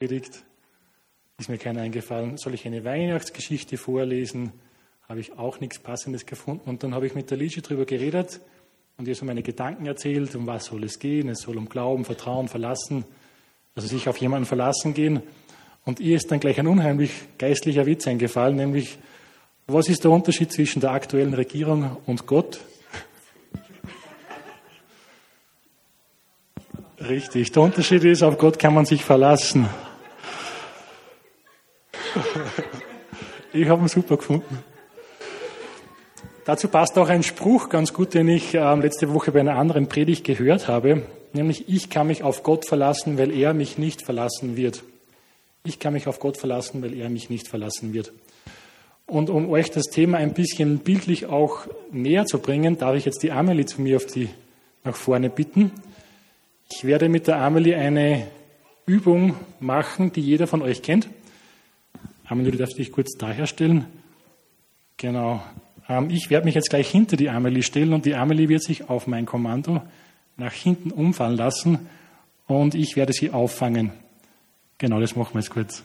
Predigt. Ist mir keiner eingefallen. Soll ich eine Weihnachtsgeschichte vorlesen? Habe ich auch nichts Passendes gefunden. Und dann habe ich mit der Liesche darüber geredet und ihr so meine Gedanken erzählt, um was soll es gehen. Es soll um Glauben, Vertrauen, Verlassen, also sich auf jemanden verlassen gehen. Und ihr ist dann gleich ein unheimlich geistlicher Witz eingefallen, nämlich, was ist der Unterschied zwischen der aktuellen Regierung und Gott? Richtig, der Unterschied ist, auf Gott kann man sich verlassen. Ich habe ihn super gefunden. Dazu passt auch ein Spruch ganz gut, den ich äh, letzte Woche bei einer anderen Predigt gehört habe, nämlich ich kann mich auf Gott verlassen, weil er mich nicht verlassen wird. Ich kann mich auf Gott verlassen, weil er mich nicht verlassen wird. Und um euch das Thema ein bisschen bildlich auch näher zu bringen, darf ich jetzt die Amelie zu mir auf die nach vorne bitten. Ich werde mit der Amelie eine Übung machen, die jeder von euch kennt. Amelie, du darfst dich kurz daherstellen. Genau. Ähm, ich werde mich jetzt gleich hinter die Amelie stellen und die Amelie wird sich auf mein Kommando nach hinten umfallen lassen und ich werde sie auffangen. Genau, das machen wir jetzt kurz.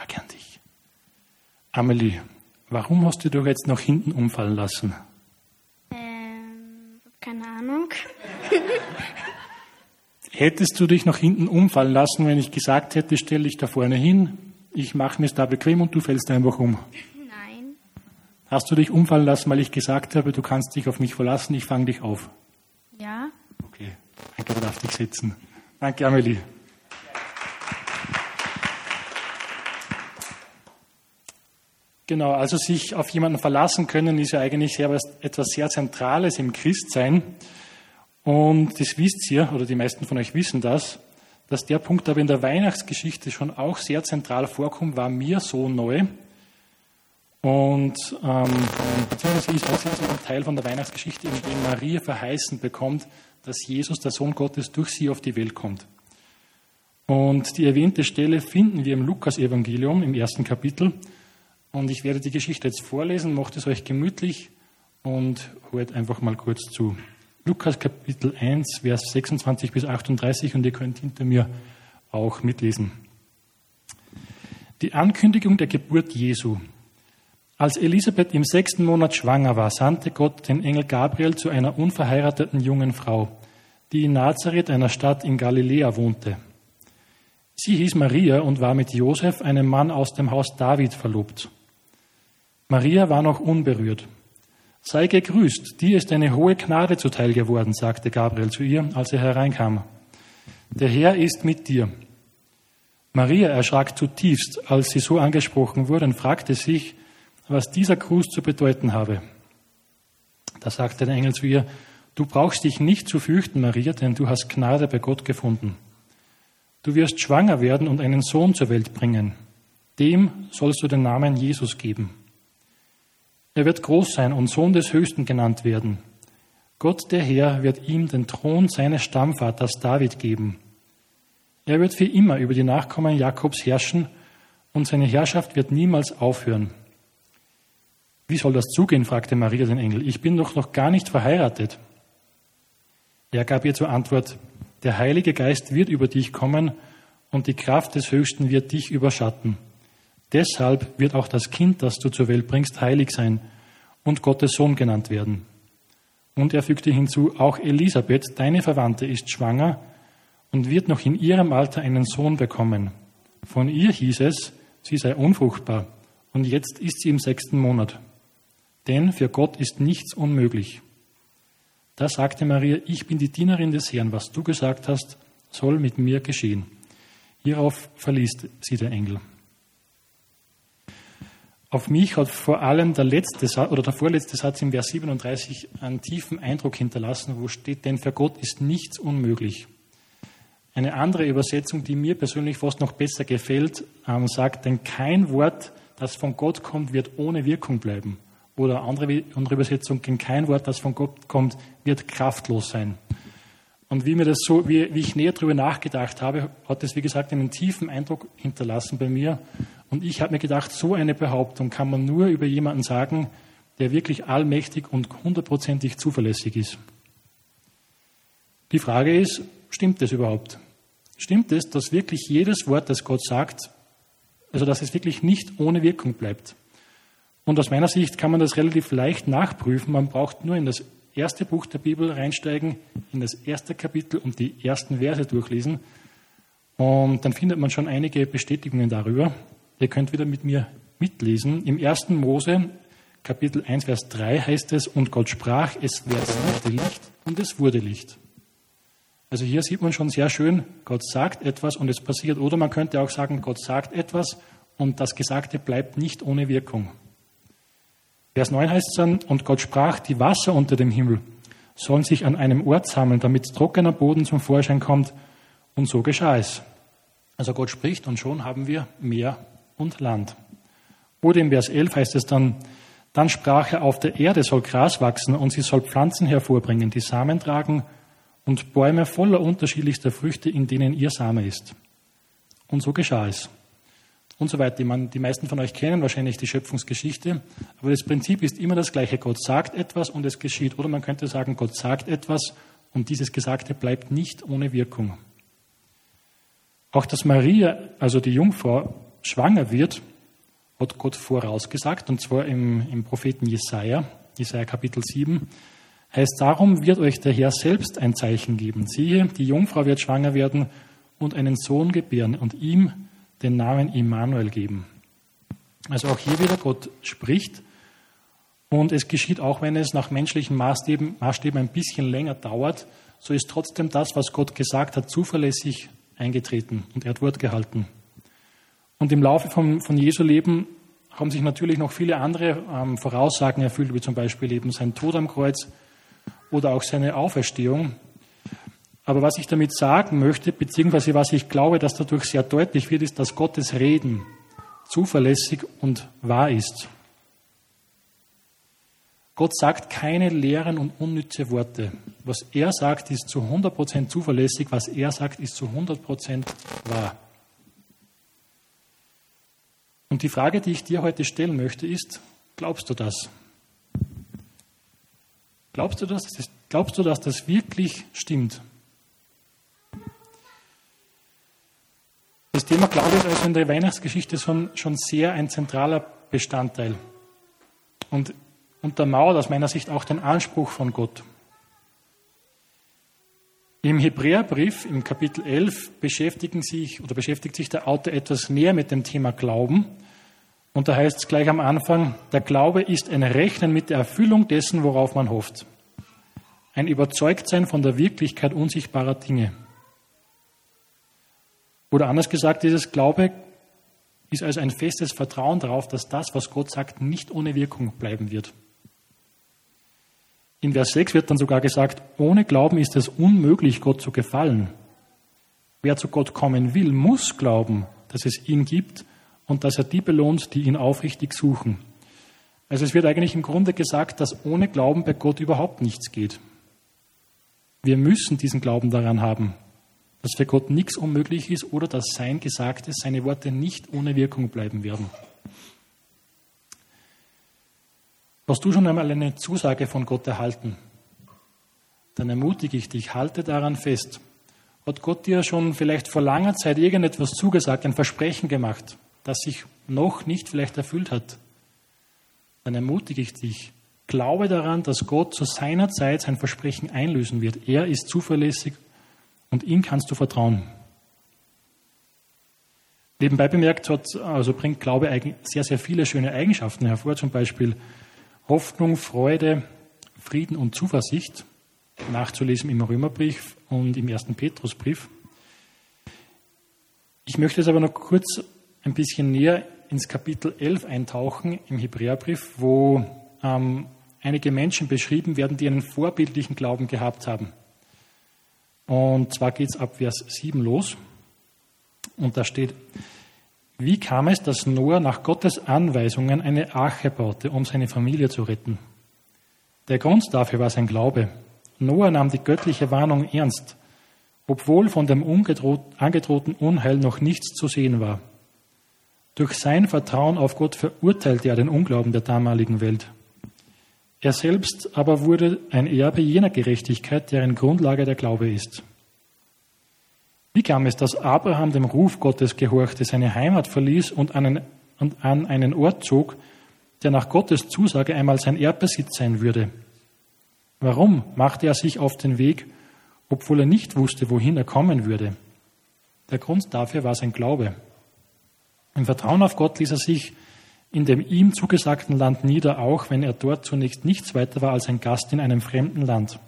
Frage an dich. Amelie, warum hast du dich jetzt nach hinten umfallen lassen? Ähm, keine Ahnung. Hättest du dich nach hinten umfallen lassen, wenn ich gesagt hätte, stell dich da vorne hin, ich mache mir es da bequem und du fällst einfach um? Nein. Hast du dich umfallen lassen, weil ich gesagt habe, du kannst dich auf mich verlassen, ich fange dich auf? Ja. Okay, danke, du darfst dich setzen. Danke, Amelie. Genau, also sich auf jemanden verlassen können, ist ja eigentlich sehr, etwas sehr Zentrales im Christsein. Und das wisst ihr, oder die meisten von euch wissen das, dass der Punkt aber in der Weihnachtsgeschichte schon auch sehr zentral vorkommt, war mir so neu. Und ähm, beziehungsweise ist das jetzt ein Teil von der Weihnachtsgeschichte, in dem Maria verheißen bekommt, dass Jesus, der Sohn Gottes, durch sie auf die Welt kommt. Und die erwähnte Stelle finden wir im Lukas-Evangelium im ersten Kapitel. Und ich werde die Geschichte jetzt vorlesen, macht es euch gemütlich und hört einfach mal kurz zu. Lukas Kapitel 1, Vers 26 bis 38 und ihr könnt hinter mir auch mitlesen. Die Ankündigung der Geburt Jesu. Als Elisabeth im sechsten Monat schwanger war, sandte Gott den Engel Gabriel zu einer unverheirateten jungen Frau, die in Nazareth, einer Stadt in Galiläa, wohnte. Sie hieß Maria und war mit Josef, einem Mann aus dem Haus David, verlobt. Maria war noch unberührt. Sei gegrüßt, dir ist eine hohe Gnade zuteil geworden, sagte Gabriel zu ihr, als er hereinkam. Der Herr ist mit dir. Maria erschrak zutiefst, als sie so angesprochen wurde und fragte sich, was dieser Gruß zu bedeuten habe. Da sagte der Engel zu ihr, du brauchst dich nicht zu fürchten, Maria, denn du hast Gnade bei Gott gefunden. Du wirst schwanger werden und einen Sohn zur Welt bringen. Dem sollst du den Namen Jesus geben. Er wird groß sein und Sohn des Höchsten genannt werden. Gott der Herr wird ihm den Thron seines Stammvaters David geben. Er wird für immer über die Nachkommen Jakobs herrschen und seine Herrschaft wird niemals aufhören. Wie soll das zugehen? fragte Maria den Engel. Ich bin doch noch gar nicht verheiratet. Er gab ihr zur Antwort, der Heilige Geist wird über dich kommen und die Kraft des Höchsten wird dich überschatten. Deshalb wird auch das Kind, das du zur Welt bringst, heilig sein und Gottes Sohn genannt werden. Und er fügte hinzu, auch Elisabeth, deine Verwandte, ist schwanger und wird noch in ihrem Alter einen Sohn bekommen. Von ihr hieß es, sie sei unfruchtbar und jetzt ist sie im sechsten Monat. Denn für Gott ist nichts unmöglich. Da sagte Maria, ich bin die Dienerin des Herrn, was du gesagt hast, soll mit mir geschehen. Hierauf verließ sie der Engel. Auf mich hat vor allem der letzte Satz, oder der vorletzte Satz im Vers 37 einen tiefen Eindruck hinterlassen, wo steht, denn für Gott ist nichts unmöglich. Eine andere Übersetzung, die mir persönlich fast noch besser gefällt, ähm, sagt, denn kein Wort, das von Gott kommt, wird ohne Wirkung bleiben. Oder andere, andere Übersetzung, denn kein Wort, das von Gott kommt, wird kraftlos sein. Und wie mir das so, wie, wie ich näher darüber nachgedacht habe, hat das, wie gesagt, einen tiefen Eindruck hinterlassen bei mir. Und ich habe mir gedacht, so eine Behauptung kann man nur über jemanden sagen, der wirklich allmächtig und hundertprozentig zuverlässig ist. Die Frage ist, stimmt das überhaupt? Stimmt es, dass wirklich jedes Wort, das Gott sagt, also dass es wirklich nicht ohne Wirkung bleibt? Und aus meiner Sicht kann man das relativ leicht nachprüfen. Man braucht nur in das erste Buch der Bibel reinsteigen, in das erste Kapitel und die ersten Verse durchlesen. Und dann findet man schon einige Bestätigungen darüber. Ihr könnt wieder mit mir mitlesen. Im ersten Mose, Kapitel 1, Vers 3 heißt es, und Gott sprach, es werde Licht und es wurde Licht. Also hier sieht man schon sehr schön, Gott sagt etwas und es passiert. Oder man könnte auch sagen, Gott sagt etwas und das Gesagte bleibt nicht ohne Wirkung. Vers 9 heißt es dann, und Gott sprach, die Wasser unter dem Himmel sollen sich an einem Ort sammeln, damit trockener Boden zum Vorschein kommt. Und so geschah es. Also Gott spricht und schon haben wir Meer und Land. Oder im Vers 11 heißt es dann, dann sprach er, auf der Erde soll Gras wachsen und sie soll Pflanzen hervorbringen, die Samen tragen und Bäume voller unterschiedlichster Früchte, in denen ihr Same ist. Und so geschah es und so weiter. Die, meisten von euch kennen wahrscheinlich die Schöpfungsgeschichte, aber das Prinzip ist immer das gleiche. Gott sagt etwas und es geschieht. Oder man könnte sagen, Gott sagt etwas und dieses Gesagte bleibt nicht ohne Wirkung. Auch dass Maria, also die Jungfrau, schwanger wird, hat Gott vorausgesagt, und zwar im, im Propheten Jesaja, Jesaja Kapitel 7, heißt, darum wird euch der Herr selbst ein Zeichen geben. Siehe, die Jungfrau wird schwanger werden und einen Sohn gebären, und ihm den Namen Immanuel geben. Also auch hier wieder Gott spricht und es geschieht auch, wenn es nach menschlichen Maßstäben, Maßstäben ein bisschen länger dauert, so ist trotzdem das, was Gott gesagt hat, zuverlässig eingetreten und er hat Wort gehalten. Und im Laufe von, von Jesu Leben haben sich natürlich noch viele andere ähm, Voraussagen erfüllt, wie zum Beispiel eben sein Tod am Kreuz oder auch seine Auferstehung. Aber was ich damit sagen möchte, beziehungsweise was ich glaube, dass dadurch sehr deutlich wird, ist, dass Gottes Reden zuverlässig und wahr ist. Gott sagt keine leeren und unnütze Worte. Was er sagt, ist zu 100% zuverlässig. Was er sagt, ist zu 100% wahr. Und die Frage, die ich dir heute stellen möchte, ist, glaubst du das? Glaubst du das? Glaubst du, dass das wirklich stimmt? Das Thema Glaube ist also in der Weihnachtsgeschichte schon, schon sehr ein zentraler Bestandteil und untermauert aus meiner Sicht auch den Anspruch von Gott. Im Hebräerbrief im Kapitel 11 beschäftigen sich oder beschäftigt sich der Autor etwas mehr mit dem Thema Glauben. Und da heißt es gleich am Anfang, der Glaube ist ein Rechnen mit der Erfüllung dessen, worauf man hofft. Ein Überzeugtsein von der Wirklichkeit unsichtbarer Dinge. Oder anders gesagt, dieses Glaube ist also ein festes Vertrauen darauf, dass das, was Gott sagt, nicht ohne Wirkung bleiben wird. In Vers 6 wird dann sogar gesagt, ohne Glauben ist es unmöglich, Gott zu gefallen. Wer zu Gott kommen will, muss glauben, dass es ihn gibt und dass er die belohnt, die ihn aufrichtig suchen. Also es wird eigentlich im Grunde gesagt, dass ohne Glauben bei Gott überhaupt nichts geht. Wir müssen diesen Glauben daran haben, dass für Gott nichts unmöglich ist oder dass sein Gesagtes, seine Worte nicht ohne Wirkung bleiben werden. Hast du schon einmal eine Zusage von Gott erhalten? Dann ermutige ich dich, halte daran fest. Hat Gott dir schon vielleicht vor langer Zeit irgendetwas zugesagt, ein Versprechen gemacht, das sich noch nicht vielleicht erfüllt hat? Dann ermutige ich dich, glaube daran, dass Gott zu seiner Zeit sein Versprechen einlösen wird. Er ist zuverlässig und ihm kannst du vertrauen. Nebenbei bemerkt hat, also bringt Glaube sehr, sehr viele schöne Eigenschaften hervor, zum Beispiel Hoffnung, Freude, Frieden und Zuversicht, nachzulesen im Römerbrief und im ersten Petrusbrief. Ich möchte jetzt aber noch kurz ein bisschen näher ins Kapitel 11 eintauchen im Hebräerbrief, wo ähm, einige Menschen beschrieben werden, die einen vorbildlichen Glauben gehabt haben. Und zwar geht es ab Vers 7 los. Und da steht, wie kam es, dass Noah nach Gottes Anweisungen eine Arche baute, um seine Familie zu retten? Der Grund dafür war sein Glaube. Noah nahm die göttliche Warnung ernst. obwohl von dem angedrohten Unheil noch nichts zu sehen war. Durch sein Vertrauen auf Gott verurteilte er den Unglauben der damaligen Welt. Er selbst aber wurde ein Erbe jener Gerechtigkeit, deren Grundlage der Glaube ist. Wie kam es, dass Abraham dem Ruf Gottes gehorchte, seine Heimat verließ und an einen, an einen Ort zog, der nach Gottes Zusage einmal sein Erbbesitz sein würde? Warum machte er sich auf den Weg, obwohl er nicht wusste, wohin er kommen würde? Der Grund dafür war sein Glaube. Im Vertrauen auf Gott ließ er sich in dem ihm zugesagten Land nieder, auch wenn er dort zunächst nichts weiter war als ein Gast in einem fremden Land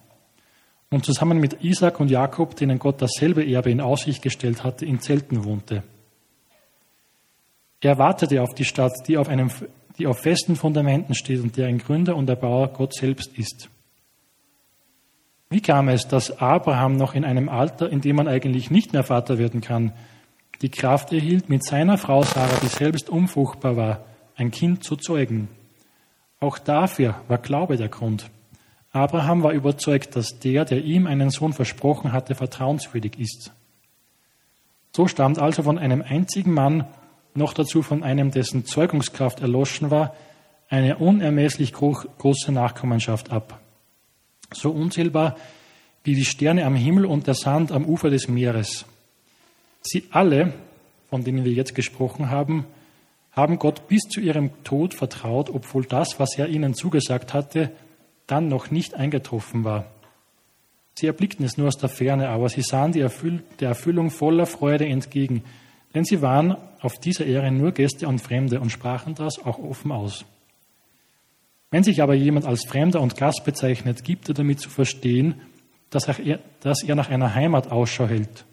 und zusammen mit Isaac und Jakob, denen Gott dasselbe Erbe in Aussicht gestellt hatte, in Zelten wohnte. Er wartete auf die Stadt, die auf, einem, die auf festen Fundamenten steht und deren Gründer und Erbauer Gott selbst ist. Wie kam es, dass Abraham noch in einem Alter, in dem man eigentlich nicht mehr Vater werden kann, die Kraft erhielt, mit seiner Frau Sarah, die selbst unfruchtbar war, ein Kind zu zeugen? Auch dafür war Glaube der Grund. Abraham war überzeugt, dass der, der ihm einen Sohn versprochen hatte, vertrauenswürdig ist. So stammt also von einem einzigen Mann, noch dazu von einem, dessen Zeugungskraft erloschen war, eine unermesslich große Nachkommenschaft ab. So unzählbar wie die Sterne am Himmel und der Sand am Ufer des Meeres. Sie alle, von denen wir jetzt gesprochen haben, haben Gott bis zu ihrem Tod vertraut, obwohl das, was er ihnen zugesagt hatte, dann noch nicht eingetroffen war. Sie erblickten es nur aus der Ferne, aber sie sahen der Erfüllung voller Freude entgegen, denn sie waren auf dieser Ehre nur Gäste und Fremde und sprachen das auch offen aus. Wenn sich aber jemand als Fremder und Gast bezeichnet, gibt er damit zu verstehen, dass er, dass er nach einer Heimat Ausschau hält.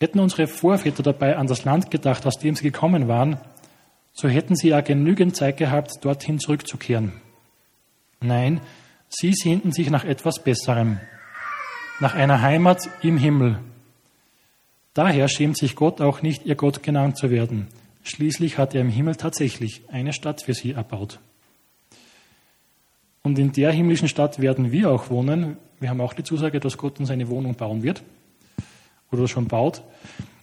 Hätten unsere Vorväter dabei an das Land gedacht, aus dem sie gekommen waren, so hätten sie ja genügend Zeit gehabt, dorthin zurückzukehren. Nein, sie sehnten sich nach etwas Besserem, nach einer Heimat im Himmel. Daher schämt sich Gott auch nicht, ihr Gott genannt zu werden. Schließlich hat er im Himmel tatsächlich eine Stadt für sie erbaut. Und in der himmlischen Stadt werden wir auch wohnen. Wir haben auch die Zusage, dass Gott uns eine Wohnung bauen wird oder schon baut.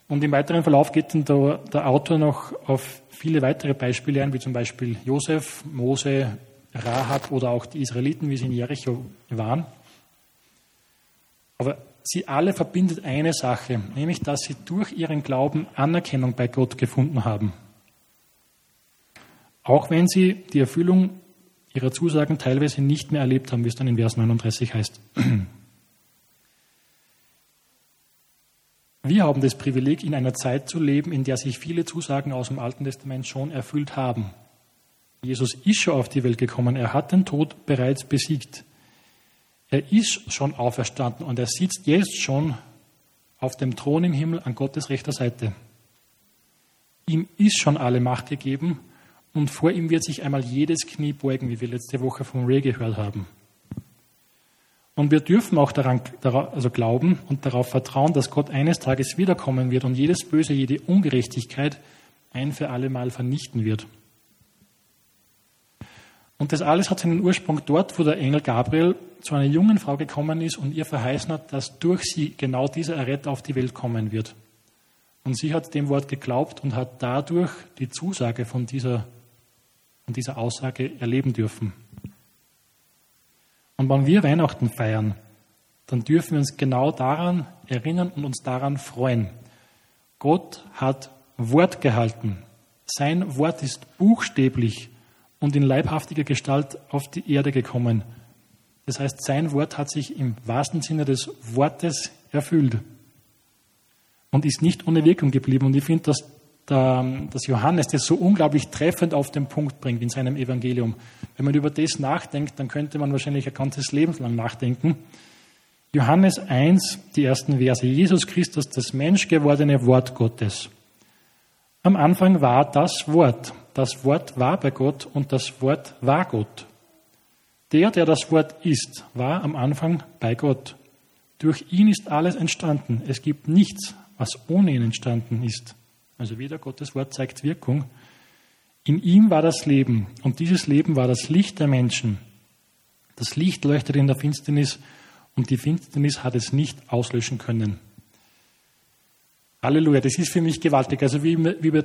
Und im weiteren Verlauf geht dann der, der Autor noch auf viele weitere Beispiele ein, wie zum Beispiel Josef, Mose, Rahab oder auch die Israeliten, wie sie in Jericho waren. Aber sie alle verbindet eine Sache, nämlich dass sie durch ihren Glauben Anerkennung bei Gott gefunden haben. Auch wenn sie die Erfüllung ihrer Zusagen teilweise nicht mehr erlebt haben, wie es dann in Vers 39 heißt. Wir haben das Privileg, in einer Zeit zu leben, in der sich viele Zusagen aus dem Alten Testament schon erfüllt haben. Jesus ist schon auf die Welt gekommen. Er hat den Tod bereits besiegt. Er ist schon auferstanden und er sitzt jetzt schon auf dem Thron im Himmel an Gottes rechter Seite. Ihm ist schon alle Macht gegeben und vor ihm wird sich einmal jedes Knie beugen, wie wir letzte Woche von Ray gehört haben. Und wir dürfen auch daran also glauben und darauf vertrauen, dass Gott eines Tages wiederkommen wird und jedes Böse, jede Ungerechtigkeit ein für alle Mal vernichten wird. Und das alles hat seinen Ursprung dort, wo der Engel Gabriel zu einer jungen Frau gekommen ist und ihr verheißen hat, dass durch sie genau dieser Erretter auf die Welt kommen wird. Und sie hat dem Wort geglaubt und hat dadurch die Zusage von dieser, von dieser Aussage erleben dürfen. Und wenn wir Weihnachten feiern, dann dürfen wir uns genau daran erinnern und uns daran freuen. Gott hat Wort gehalten. Sein Wort ist buchstäblich und in leibhaftiger Gestalt auf die Erde gekommen. Das heißt, sein Wort hat sich im wahrsten Sinne des Wortes erfüllt und ist nicht ohne Wirkung geblieben. Und ich finde, dass, der, dass Johannes das so unglaublich treffend auf den Punkt bringt in seinem Evangelium. Wenn man über das nachdenkt, dann könnte man wahrscheinlich ein ganzes Leben lang nachdenken. Johannes 1, die ersten Verse. Jesus Christus, das menschgewordene Wort Gottes. Am Anfang war das Wort. Das Wort war bei Gott und das Wort war Gott. Der, der das Wort ist, war am Anfang bei Gott. Durch ihn ist alles entstanden. Es gibt nichts, was ohne ihn entstanden ist. Also wieder Gottes Wort zeigt Wirkung. In ihm war das Leben und dieses Leben war das Licht der Menschen. Das Licht leuchtet in der Finsternis und die Finsternis hat es nicht auslöschen können. Halleluja, das ist für mich gewaltig. Also wie, wie über,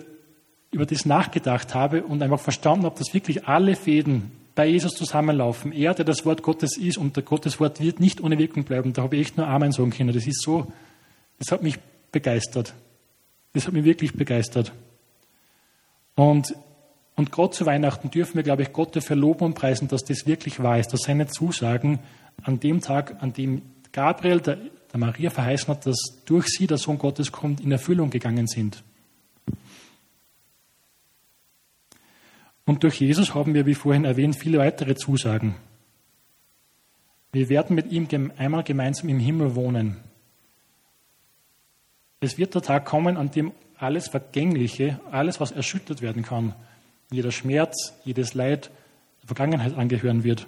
über das nachgedacht habe und einfach verstanden habe, dass wirklich alle Fäden bei Jesus zusammenlaufen. Er, der das Wort Gottes ist und der Gottes Wort wird nicht ohne Wirkung bleiben. Da habe ich echt nur Amen sagen können. Das ist so, das hat mich begeistert. Das hat mich wirklich begeistert. Und, und gerade zu Weihnachten dürfen wir, glaube ich, Gott dafür loben und preisen, dass das wirklich wahr ist, dass seine Zusagen an dem Tag, an dem Gabriel der, der Maria verheißen hat, dass durch sie der Sohn Gottes kommt, in Erfüllung gegangen sind. Und durch Jesus haben wir, wie vorhin erwähnt, viele weitere Zusagen. Wir werden mit ihm einmal gemeinsam im Himmel wohnen. Es wird der Tag kommen, an dem alles Vergängliche, alles, was erschüttert werden kann, jeder Schmerz, jedes Leid der Vergangenheit angehören wird.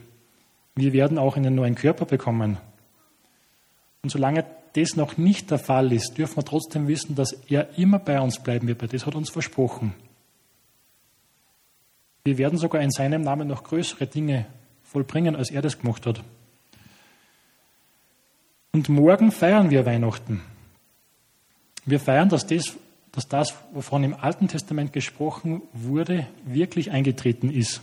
Wir werden auch einen neuen Körper bekommen. Und solange das noch nicht der Fall ist, dürfen wir trotzdem wissen, dass er immer bei uns bleiben wird. Das hat uns versprochen. Wir werden sogar in seinem Namen noch größere Dinge vollbringen, als er das gemacht hat. Und morgen feiern wir Weihnachten. Wir feiern, dass das, dass das, wovon im Alten Testament gesprochen wurde, wirklich eingetreten ist.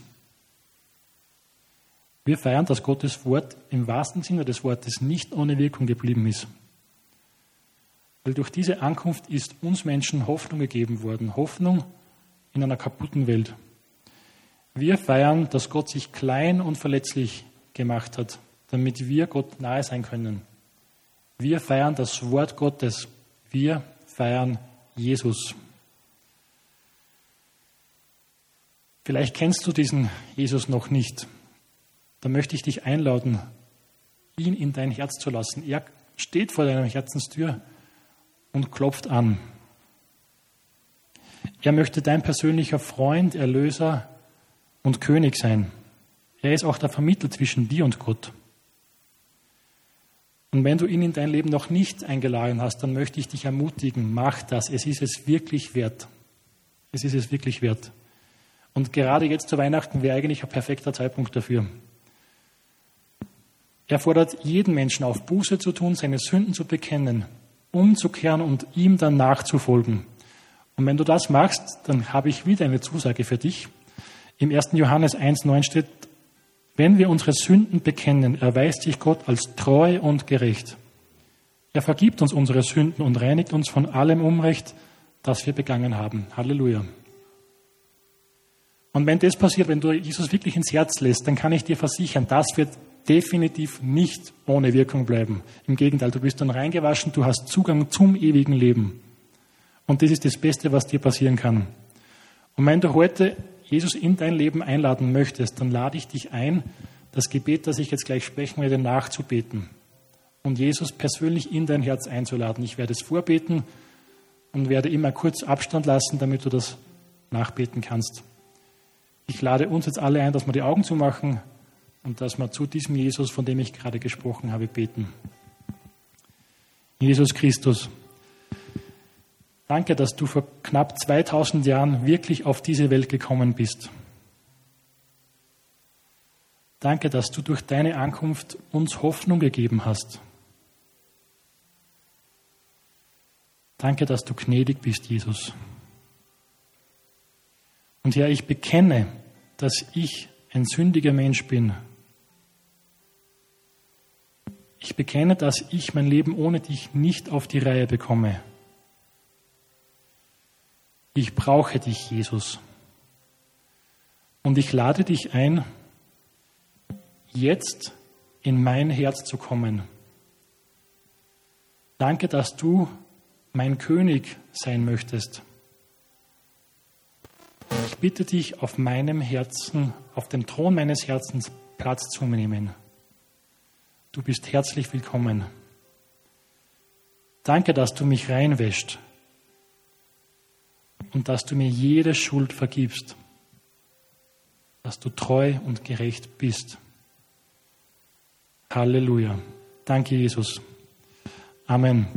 Wir feiern, dass Gottes Wort im wahrsten Sinne des Wortes nicht ohne Wirkung geblieben ist. Weil durch diese Ankunft ist uns Menschen Hoffnung gegeben worden. Hoffnung in einer kaputten Welt. Wir feiern, dass Gott sich klein und verletzlich gemacht hat, damit wir Gott nahe sein können. Wir feiern das Wort Gottes. Wir feiern Jesus. Vielleicht kennst du diesen Jesus noch nicht. Da möchte ich dich einladen, ihn in dein Herz zu lassen. Er steht vor deiner Herzenstür und klopft an. Er möchte dein persönlicher Freund, Erlöser, und König sein. Er ist auch der Vermittler zwischen dir und Gott. Und wenn du ihn in dein Leben noch nicht eingeladen hast, dann möchte ich dich ermutigen, mach das. Es ist es wirklich wert. Es ist es wirklich wert. Und gerade jetzt zu Weihnachten wäre eigentlich ein perfekter Zeitpunkt dafür. Er fordert jeden Menschen auf, Buße zu tun, seine Sünden zu bekennen, umzukehren und ihm dann nachzufolgen. Und wenn du das machst, dann habe ich wieder eine Zusage für dich. Im 1. Johannes 1.9 steht, wenn wir unsere Sünden bekennen, erweist sich Gott als treu und gerecht. Er vergibt uns unsere Sünden und reinigt uns von allem Unrecht, das wir begangen haben. Halleluja. Und wenn das passiert, wenn du Jesus wirklich ins Herz lässt, dann kann ich dir versichern, das wird definitiv nicht ohne Wirkung bleiben. Im Gegenteil, du bist dann reingewaschen, du hast Zugang zum ewigen Leben. Und das ist das Beste, was dir passieren kann. Und wenn du heute Jesus in dein Leben einladen möchtest, dann lade ich dich ein, das Gebet, das ich jetzt gleich sprechen werde, nachzubeten und Jesus persönlich in dein Herz einzuladen. Ich werde es vorbeten und werde immer kurz Abstand lassen, damit du das nachbeten kannst. Ich lade uns jetzt alle ein, dass wir die Augen zumachen und dass wir zu diesem Jesus, von dem ich gerade gesprochen habe, beten. Jesus Christus. Danke, dass du vor knapp 2000 Jahren wirklich auf diese Welt gekommen bist. Danke, dass du durch deine Ankunft uns Hoffnung gegeben hast. Danke, dass du gnädig bist, Jesus. Und Herr, ich bekenne, dass ich ein sündiger Mensch bin. Ich bekenne, dass ich mein Leben ohne dich nicht auf die Reihe bekomme. Ich brauche dich, Jesus. Und ich lade dich ein, jetzt in mein Herz zu kommen. Danke, dass du mein König sein möchtest. Ich bitte dich, auf meinem Herzen, auf dem Thron meines Herzens Platz zu nehmen. Du bist herzlich willkommen. Danke, dass du mich reinwäscht und dass du mir jede Schuld vergibst, dass du treu und gerecht bist. Halleluja. Danke, Jesus. Amen.